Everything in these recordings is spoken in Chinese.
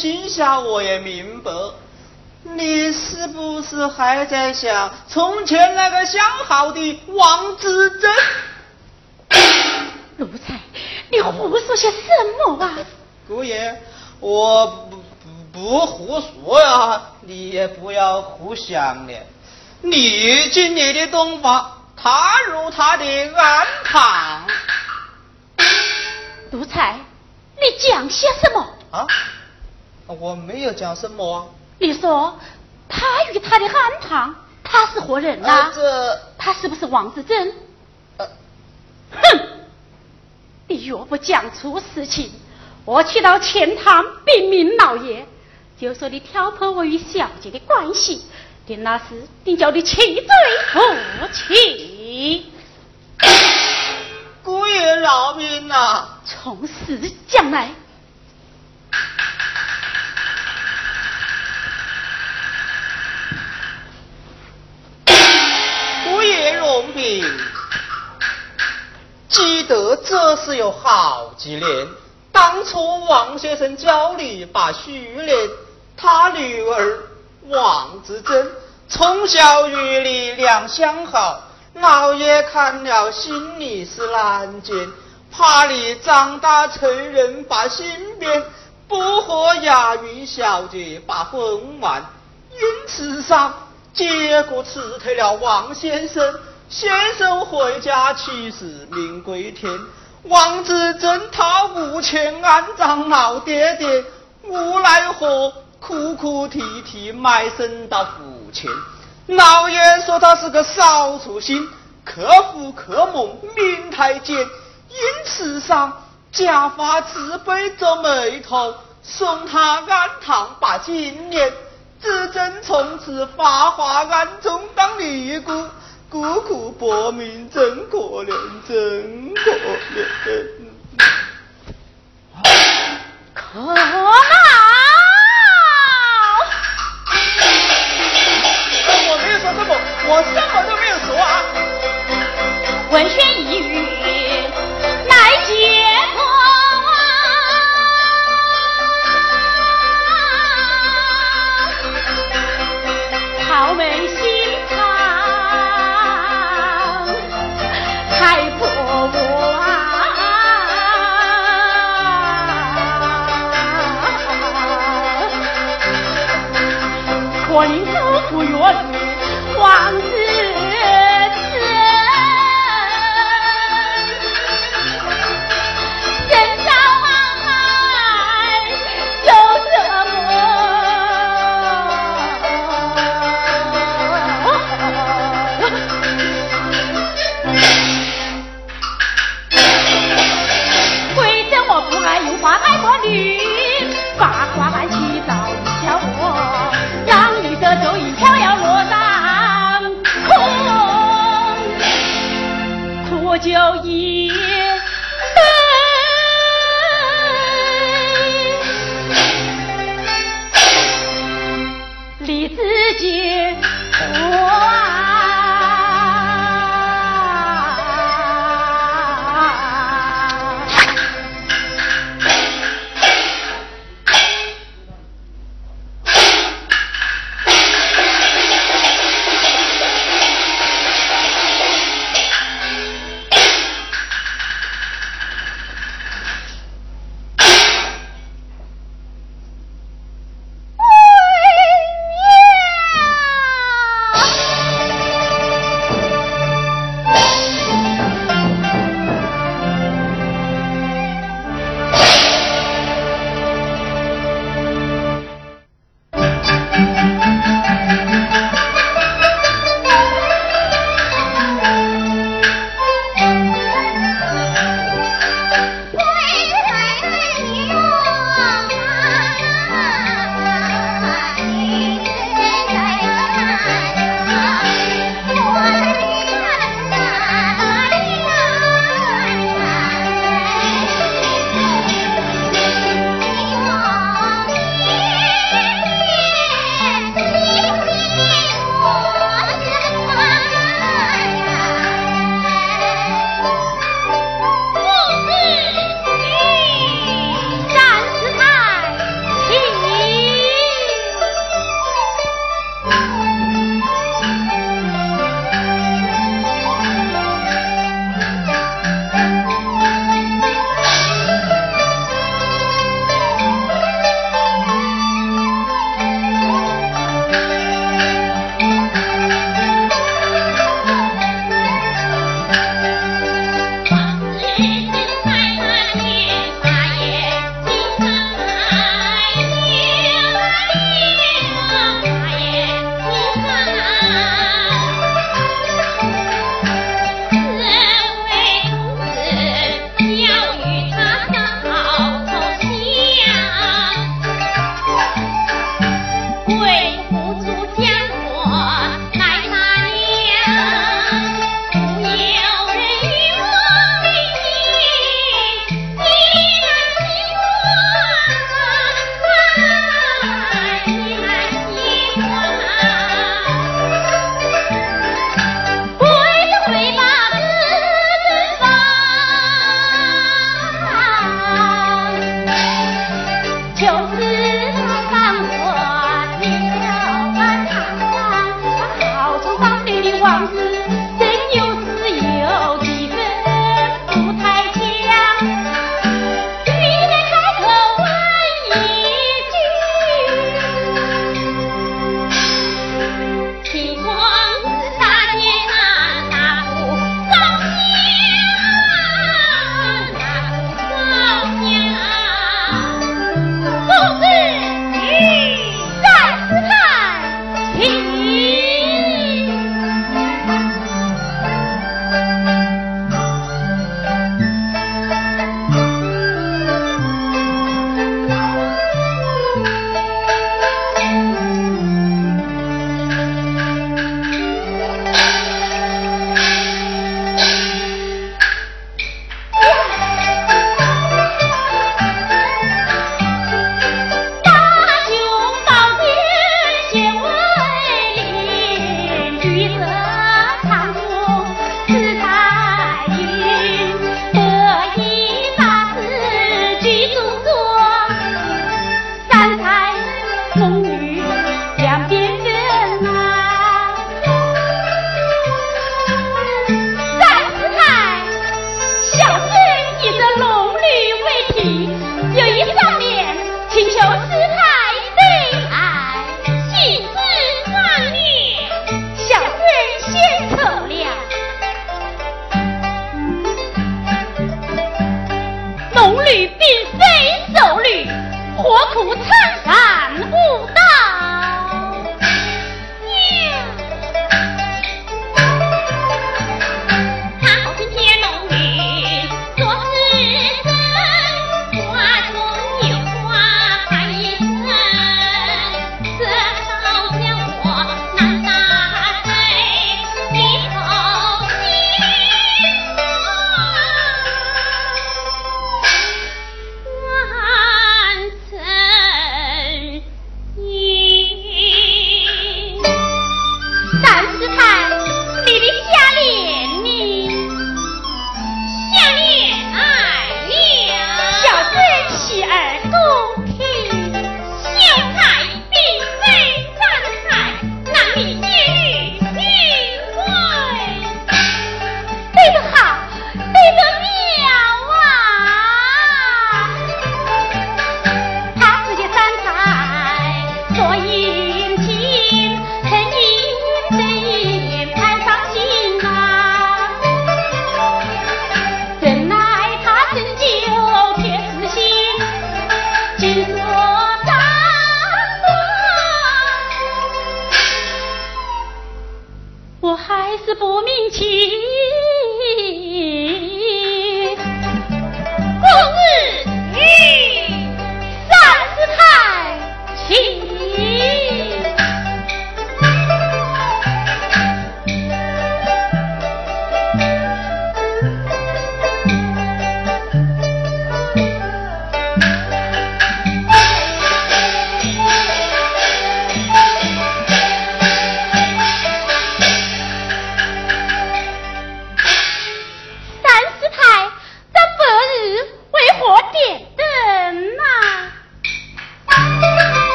心下我也明白。你是不是还在想从前那个相好的王子珍？奴才，你胡说些什么啊？姑爷，我不不不胡说呀，你也不要胡想了。你进你的洞房，他入他的庵堂。奴才，你讲些什么？啊？我没有讲什么啊。你说他与他的汉堂，他是何人呐？这他是不是王志珍？呃，哼！你若不讲出实情，我去到钱塘禀明老爷，就说你挑拨我与小姐的关系，定那时定叫你弃罪不弃。姑爷饶命呐！从实讲来。记得这是有好几年。当初王先生教你把徐莲，他女儿王子珍，从小与你两相好，老爷看了心里是难见，怕你长大成人把心变，不和雅云小姐把婚完，因此上结果辞退了王先生。先生回家去世，命归天。王子珍他无钱安葬老爹爹，无奈何哭哭啼啼埋身到府前。老爷说他是个少粗心，克父克母命太监，因此上家发慈悲皱眉头，送他安堂把金年。子珍从此发华庵中当尼姑。孤苦薄命真可怜，真可怜。可恼！我没有说什么，我是不远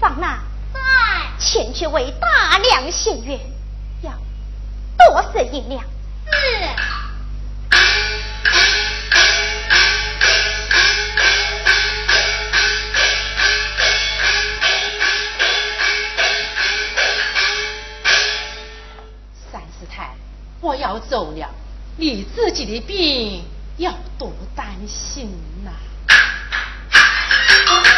放那。在。前去为大娘请愿，要多省银两。是。三师太，我要走了，你自己的病要多担心呐。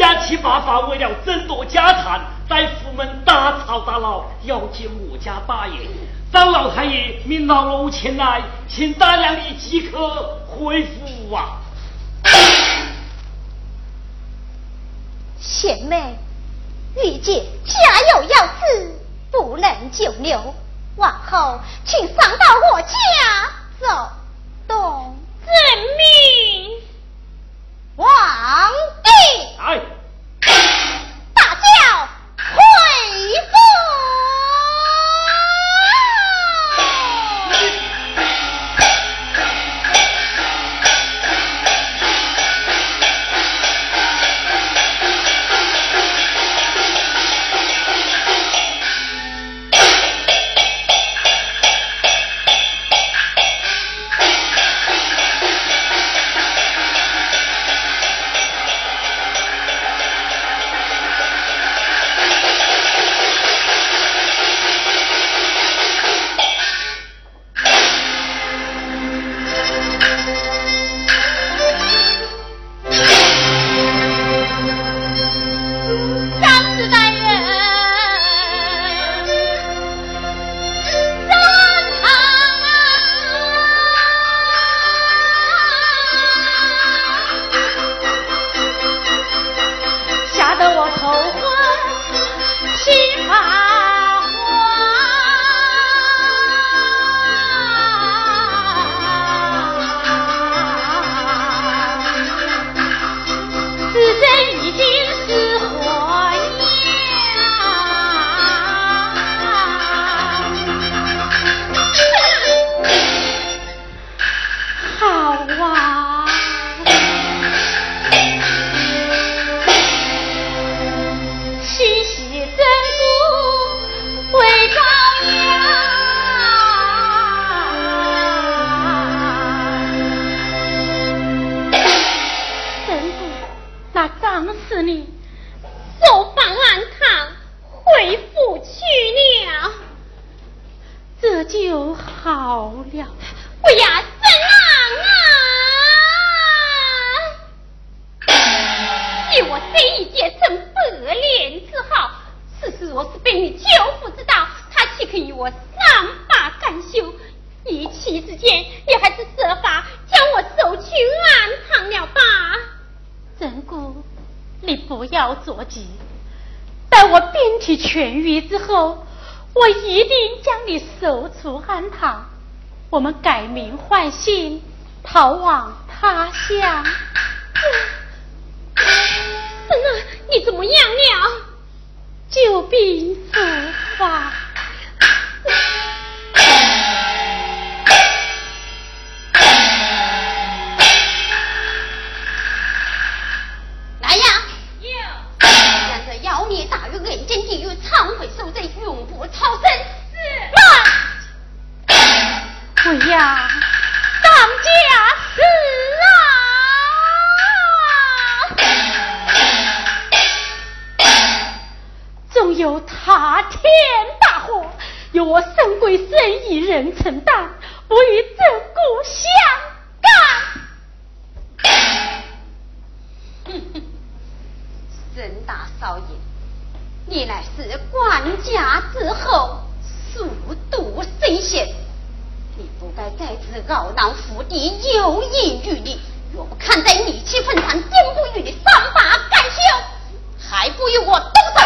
家七爸爸为了争夺家产，在府门大吵大闹，要见我家大爷。张老太爷命老奴前来，请大娘你即刻回府啊！贤妹，玉姐家有要事，不能久留。往后请上到我家走动。遵命，皇帝。哎。我一定将你手足安堂，我们改名换姓，逃往他乡。你怎么样了？久病复发。是官家之后，速度深陷。你不该再次懊恼府邸，有意于你。若不看在你气愤上，定不与你善罢甘休，还不与我动手！